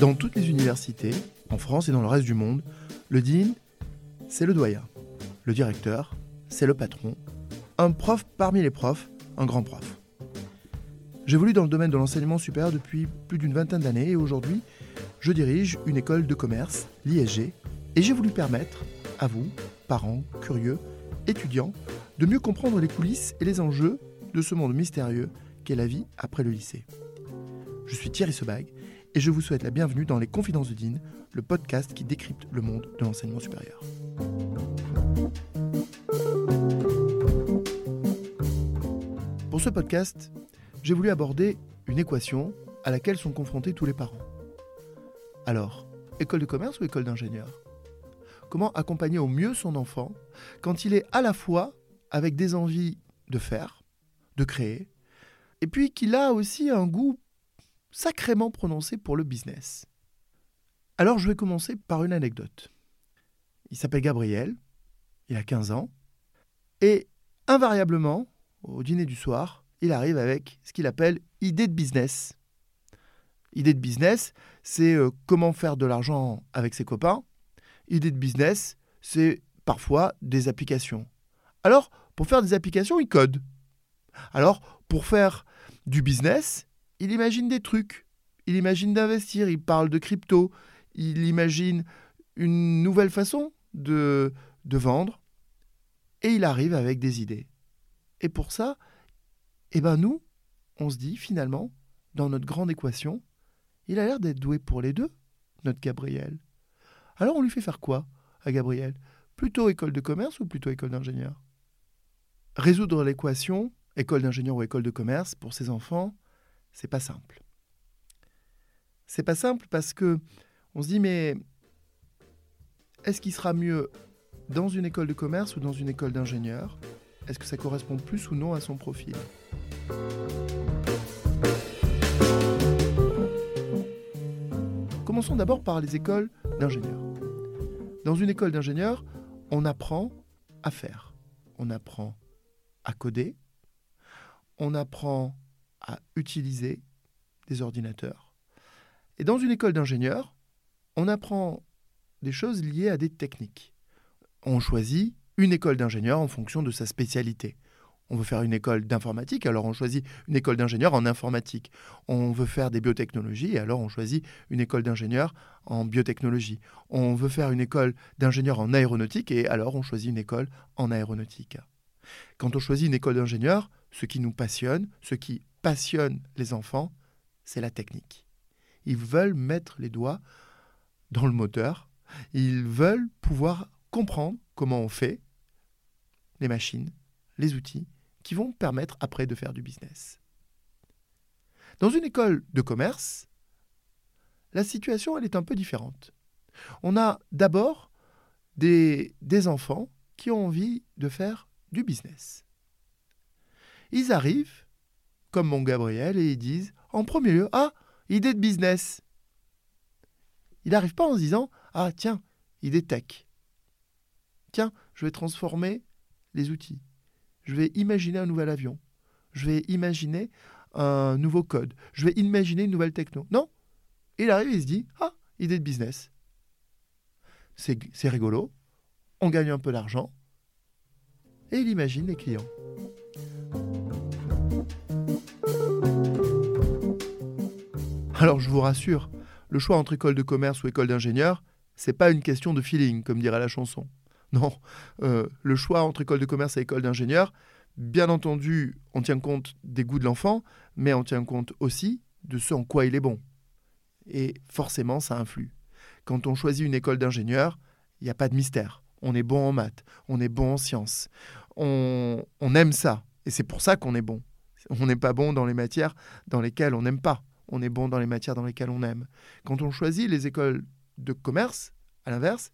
Dans toutes les universités, en France et dans le reste du monde, le dean, c'est le doyen. Le directeur, c'est le patron. Un prof parmi les profs, un grand prof. J'évolue dans le domaine de l'enseignement supérieur depuis plus d'une vingtaine d'années et aujourd'hui, je dirige une école de commerce, l'ISG, et j'ai voulu permettre à vous, parents, curieux, étudiants, de mieux comprendre les coulisses et les enjeux de ce monde mystérieux qu'est la vie après le lycée. Je suis Thierry Sebag et je vous souhaite la bienvenue dans Les Confidences de Dean, le podcast qui décrypte le monde de l'enseignement supérieur. Pour ce podcast, j'ai voulu aborder une équation à laquelle sont confrontés tous les parents. Alors, école de commerce ou école d'ingénieur? Comment accompagner au mieux son enfant quand il est à la fois avec des envies de faire, de créer, et puis qu'il a aussi un goût sacrément prononcé pour le business. Alors je vais commencer par une anecdote. Il s'appelle Gabriel, il a 15 ans, et invariablement, au dîner du soir, il arrive avec ce qu'il appelle idée de business. Idée de business, c'est euh, comment faire de l'argent avec ses copains. Idée de business, c'est parfois des applications. Alors, pour faire des applications, il code. Alors, pour faire du business, il imagine des trucs, il imagine d'investir, il parle de crypto, il imagine une nouvelle façon de, vendre, et il arrive avec des idées. Et pour ça, eh ben nous, on se dit finalement, dans notre grande équation, il a l'air d'être doué pour les deux, notre Gabriel. Alors on lui fait faire quoi à Gabriel? Plutôt école de commerce ou plutôt école d'ingénieur? Résoudre l'équation école d'ingénieur ou école de commerce pour ses enfants, c'est pas simple. C'est pas simple parce que on se dit mais est-ce qu'il sera mieux dans une école de commerce ou dans une école d'ingénieur? Est-ce que ça correspond plus ou non à son profil? Commençons d'abord par les écoles d'ingénieurs. Dans une école d'ingénieur, on apprend à faire. On apprend à coder. On apprend à utiliser des ordinateurs. Et dans une école d'ingénieur, on apprend des choses liées à des techniques. On choisit une école d'ingénieur en fonction de sa spécialité. On veut faire une école d'informatique, alors on choisit une école d'ingénieur en informatique. On veut faire des biotechnologies, alors on choisit une école d'ingénieur en biotechnologie. On veut faire une école d'ingénieur en aéronautique, et alors on choisit une école en aéronautique. Quand on choisit une école d'ingénieur, ce qui nous passionne, ce qui passionne les enfants, c'est la technique. Ils veulent mettre les doigts dans le moteur, ils veulent pouvoir comprendre comment on fait les machines, les outils qui vont permettre après de faire du business. Dans une école de commerce, la situation est un peu différente. On a d'abord des enfants qui ont envie de faire du business. Ils arrivent, comme mon Gabriel, et ils disent en premier lieu Ah, idée de business. Il n'arrive pas en se disant Ah, tiens, idée tech. Tiens, je vais transformer les outils. Je vais imaginer un nouvel avion. Je vais imaginer un nouveau code. Je vais imaginer une nouvelle techno. Non. Il arrive et il se dit Ah, idée de business. C'est rigolo. On gagne un peu d'argent. Et il imagine les clients. Alors je vous rassure, le choix entre école de commerce ou école d'ingénieur, c'est pas une question de feeling, comme dirait la chanson. Non, euh, le choix entre école de commerce et école d'ingénieur, bien entendu, on tient compte des goûts de l'enfant, mais on tient compte aussi de ce en quoi il est bon. Et forcément, ça influe. Quand on choisit une école d'ingénieur, il n'y a pas de mystère. On est bon en maths, on est bon en sciences, on, on aime ça, et c'est pour ça qu'on est bon. On n'est pas bon dans les matières dans lesquelles on n'aime pas on est bon dans les matières dans lesquelles on aime. Quand on choisit les écoles de commerce, à l'inverse,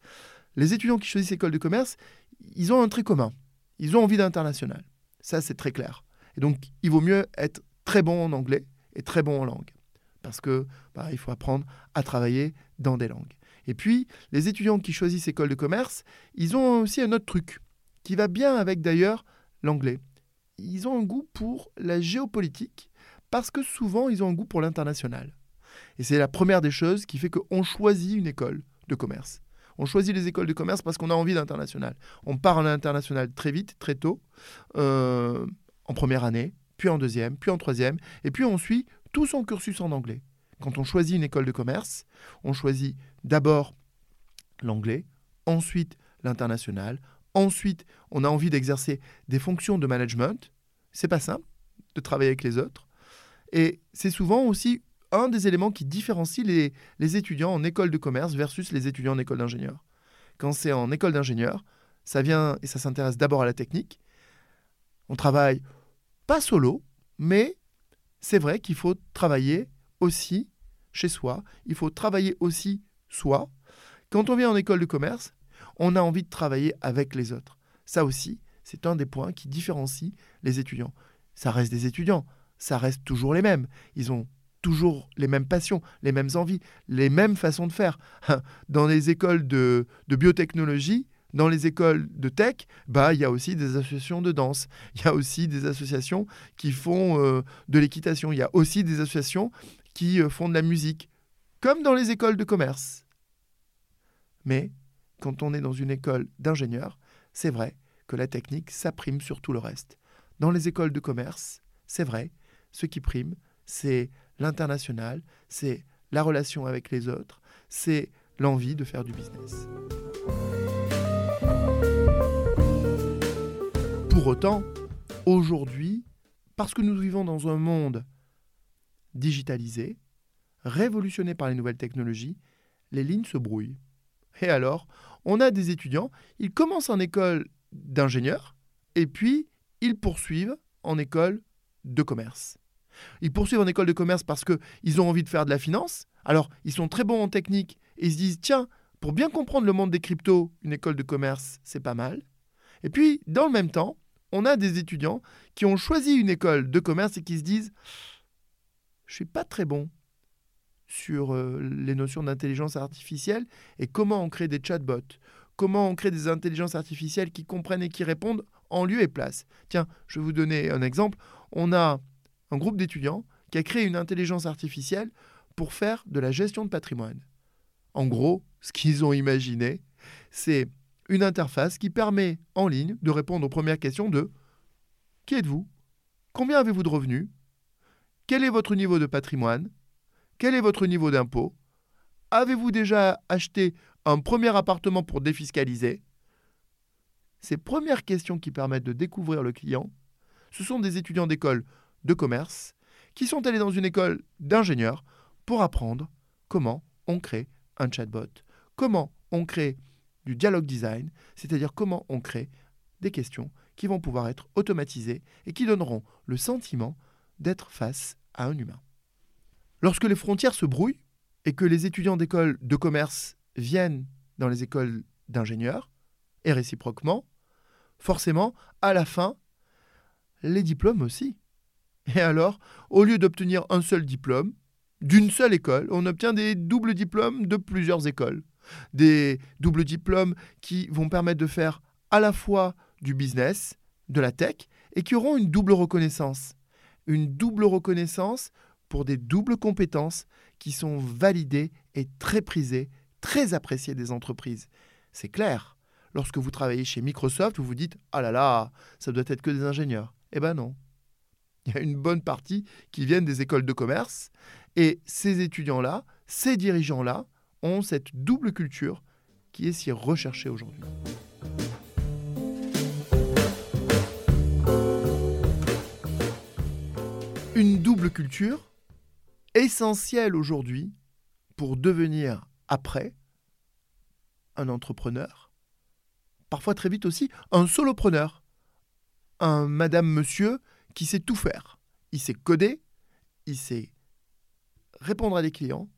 les étudiants qui choisissent l'école de commerce, ils ont un trait commun. Ils ont envie d'international. Ça, c'est très clair. Et donc, il vaut mieux être très bon en anglais et très bon en langue. Parce que bah, il faut apprendre à travailler dans des langues. Et puis, les étudiants qui choisissent école de commerce, ils ont aussi un autre truc qui va bien avec d'ailleurs l'anglais. Ils ont un goût pour la géopolitique parce que souvent ils ont un goût pour l'international. Et c'est la première des choses qui fait qu'on choisit une école de commerce. On choisit les écoles de commerce parce qu'on a envie d'international. On part à l'international très vite, très tôt, euh, en première année, puis en deuxième, puis en troisième, et puis on suit tout son cursus en anglais. Quand on choisit une école de commerce, on choisit d'abord l'anglais, ensuite l'international, ensuite on a envie d'exercer des fonctions de management. C'est pas simple de travailler avec les autres. Et c'est souvent aussi un des éléments qui différencie les, les, étudiants en école de commerce versus les étudiants en école d'ingénieur. Quand c'est en école d'ingénieur, ça vient et ça s'intéresse d'abord à la technique. On travaille pas solo, mais c'est vrai qu'il faut travailler aussi chez soi, il faut travailler aussi soi. Quand on vient en école de commerce, on a envie de travailler avec les autres. Ça aussi, c'est un des points qui différencie les étudiants. Ça reste des étudiants, ça reste toujours les mêmes. Ils ont toujours les mêmes passions, les mêmes envies, les mêmes façons de faire. Dans les écoles de, biotechnologie, dans les écoles de tech, bah il y a aussi des associations de danse, il y a aussi des associations qui font euh, de l'équitation, il y a aussi des associations qui euh, font de la musique, comme dans les écoles de commerce. Mais quand on est dans une école d'ingénieur, c'est vrai que la technique, ça prime sur tout le reste. Dans les écoles de commerce, c'est vrai, ce qui prime, c'est l'international, c'est la relation avec les autres, c'est l'envie de faire du business. Pour autant, aujourd'hui, parce que nous vivons dans un monde digitalisé, révolutionné par les nouvelles technologies, les lignes se brouillent. Et alors, on a des étudiants, ils commencent en école d'ingénieur, et puis ils poursuivent en école de commerce. Ils poursuivent en école de commerce parce qu'ils ont envie de faire de la finance. Alors, ils sont très bons en technique et ils se disent, tiens, pour bien comprendre le monde des cryptos, une école de commerce, c'est pas mal. Et puis, dans le même temps, on a des étudiants qui ont choisi une école de commerce et qui se disent, je suis pas très bon sur euh, les notions d'intelligence artificielle et comment on crée des chatbots, comment on crée des intelligences artificielles qui comprennent et qui répondent en lieu et place. Tiens, je vais vous donner un exemple. On a un groupe d'étudiants qui a créé une intelligence artificielle pour faire de la gestion de patrimoine. En gros, ce qu'ils ont imaginé, c'est une interface qui permet en ligne de répondre aux premières questions de Qui êtes-vous? Combien avez-vous de revenus? Quel est votre niveau de patrimoine? Quel est votre niveau d'impôt? Avez-vous déjà acheté un premier appartement pour défiscaliser Ces premières questions qui permettent de découvrir le client, ce sont des étudiants d'école de commerce qui sont allés dans une école d'ingénieurs pour apprendre comment on crée un chatbot, comment on crée du dialogue design, c'est-à-dire comment on crée des questions qui vont pouvoir être automatisées et qui donneront le sentiment d'être face à un humain. Lorsque les frontières se brouillent et que les étudiants d'école de commerce viennent dans les écoles d'ingénieurs, et réciproquement, forcément, à la fin, les diplômes aussi et alors, au lieu d'obtenir un seul diplôme, d'une seule école, on obtient des doubles diplômes de plusieurs écoles. Des doubles diplômes qui vont permettre de faire à la fois du business, de la tech, et qui auront une double reconnaissance. Une double reconnaissance pour des doubles compétences qui sont validées et très prisées, très appréciées des entreprises. C'est clair. Lorsque vous travaillez chez Microsoft, vous vous dites Ah là là, ça doit être que des ingénieurs. Eh ben non. Il y a une bonne partie qui viennent des écoles de commerce. Et ces étudiants-là, ces dirigeants-là, ont cette double culture qui est si recherchée aujourd'hui. Une double culture essentielle aujourd'hui pour devenir après un entrepreneur, parfois très vite aussi un solopreneur, un madame-monsieur qui sait tout faire. Il sait coder, il sait répondre à des clients,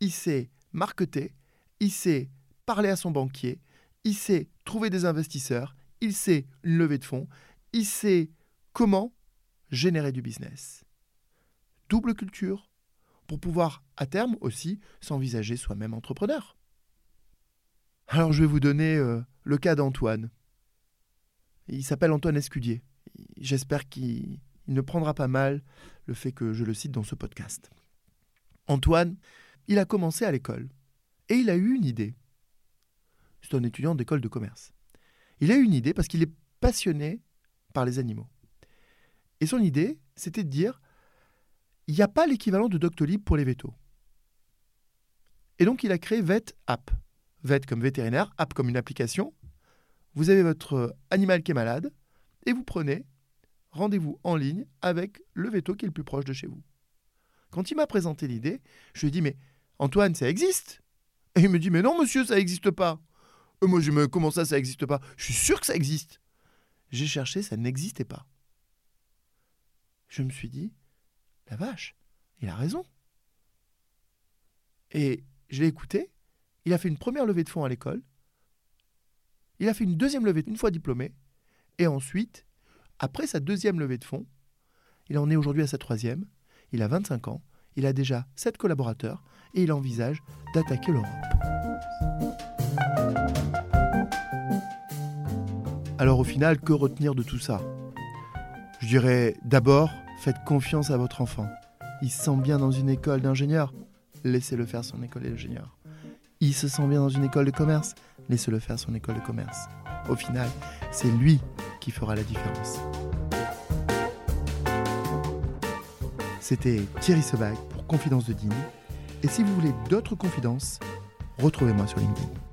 il sait marketer, il sait parler à son banquier, il sait trouver des investisseurs, il sait une levée de fonds, il sait comment générer du business. Double culture pour pouvoir à terme aussi s'envisager soi-même entrepreneur. Alors je vais vous donner euh, le cas d'Antoine. Il s'appelle Antoine Escudier j'espère qu'il ne prendra pas mal le fait que je le cite dans ce podcast. Antoine, il a commencé à l'école et il a eu une idée. C'est un étudiant d'école de commerce. Il a eu une idée parce qu'il est passionné par les animaux. Et son idée, c'était de dire il n'y a pas l'équivalent de Doctolib pour les vétos. Et donc, il a créé Vet App. Vet comme vétérinaire, App comme une application. Vous avez votre animal qui est malade et vous prenez rendez-vous en ligne avec le veto qui est le plus proche de chez vous. Quand il m'a présenté l'idée, je lui ai dit Mais Antoine, ça existe? Et il me dit Mais non, monsieur, ça n'existe pas. Et moi, je me Comment ça, ça n'existe pas? Je suis sûr que ça existe. J'ai cherché, ça n'existait pas. Je me suis dit La vache, il a raison. Et je l'ai écouté. Il a fait une première levée de fonds à l'école. Il a fait une deuxième levée une fois diplômé. Et ensuite, après sa deuxième levée de fonds, il en est aujourd'hui à sa troisième. Il a 25 ans. Il a déjà 7 collaborateurs et il envisage d'attaquer l'Europe. Alors au final, que retenir de tout ça? Je dirais d'abord, faites confiance à votre enfant. Il se sent bien dans une école d'ingénieur, laissez-le faire son école d'ingénieur. Il se sent bien dans une école de commerce, laissez-le faire son école de commerce. Au final, c'est lui qui fera la différence. C'était Thierry Sebag pour Confidence de Digne. Et si vous voulez d'autres confidences, retrouvez-moi sur LinkedIn.